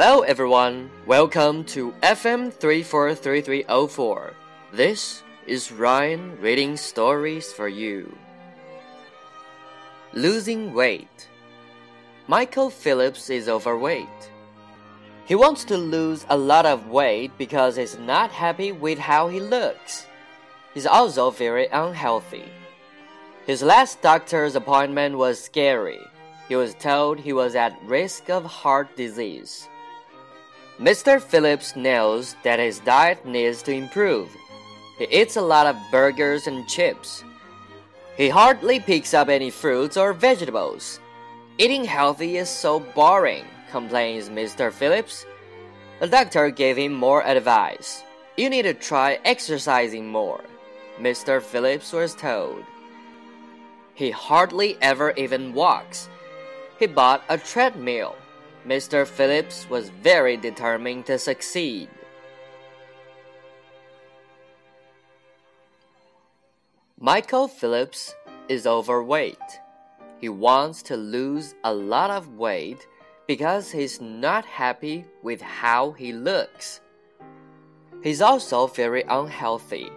Hello, everyone. Welcome to FM 343304. This is Ryan reading stories for you. Losing weight. Michael Phillips is overweight. He wants to lose a lot of weight because he's not happy with how he looks. He's also very unhealthy. His last doctor's appointment was scary. He was told he was at risk of heart disease. Mr. Phillips knows that his diet needs to improve. He eats a lot of burgers and chips. He hardly picks up any fruits or vegetables. Eating healthy is so boring, complains Mr. Phillips. The doctor gave him more advice. You need to try exercising more, Mr. Phillips was told. He hardly ever even walks he bought a treadmill. Mr. Phillips was very determined to succeed. Michael Phillips is overweight. He wants to lose a lot of weight because he's not happy with how he looks. He's also very unhealthy.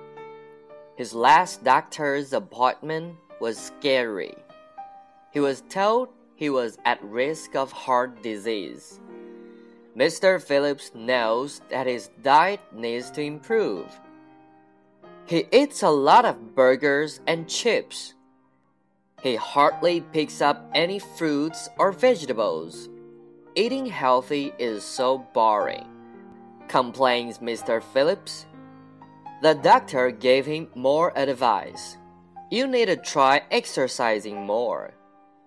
His last doctor's appointment was scary. He was told he was at risk of heart disease. Mr. Phillips knows that his diet needs to improve. He eats a lot of burgers and chips. He hardly picks up any fruits or vegetables. Eating healthy is so boring, complains Mr. Phillips. The doctor gave him more advice. You need to try exercising more.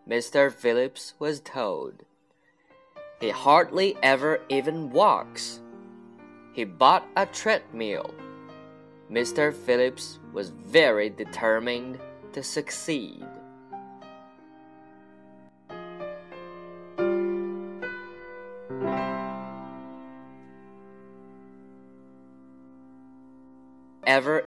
Mr. Phillips was told. He hardly ever even walks. He bought a treadmill. Mr. Phillips was very determined to succeed. Ever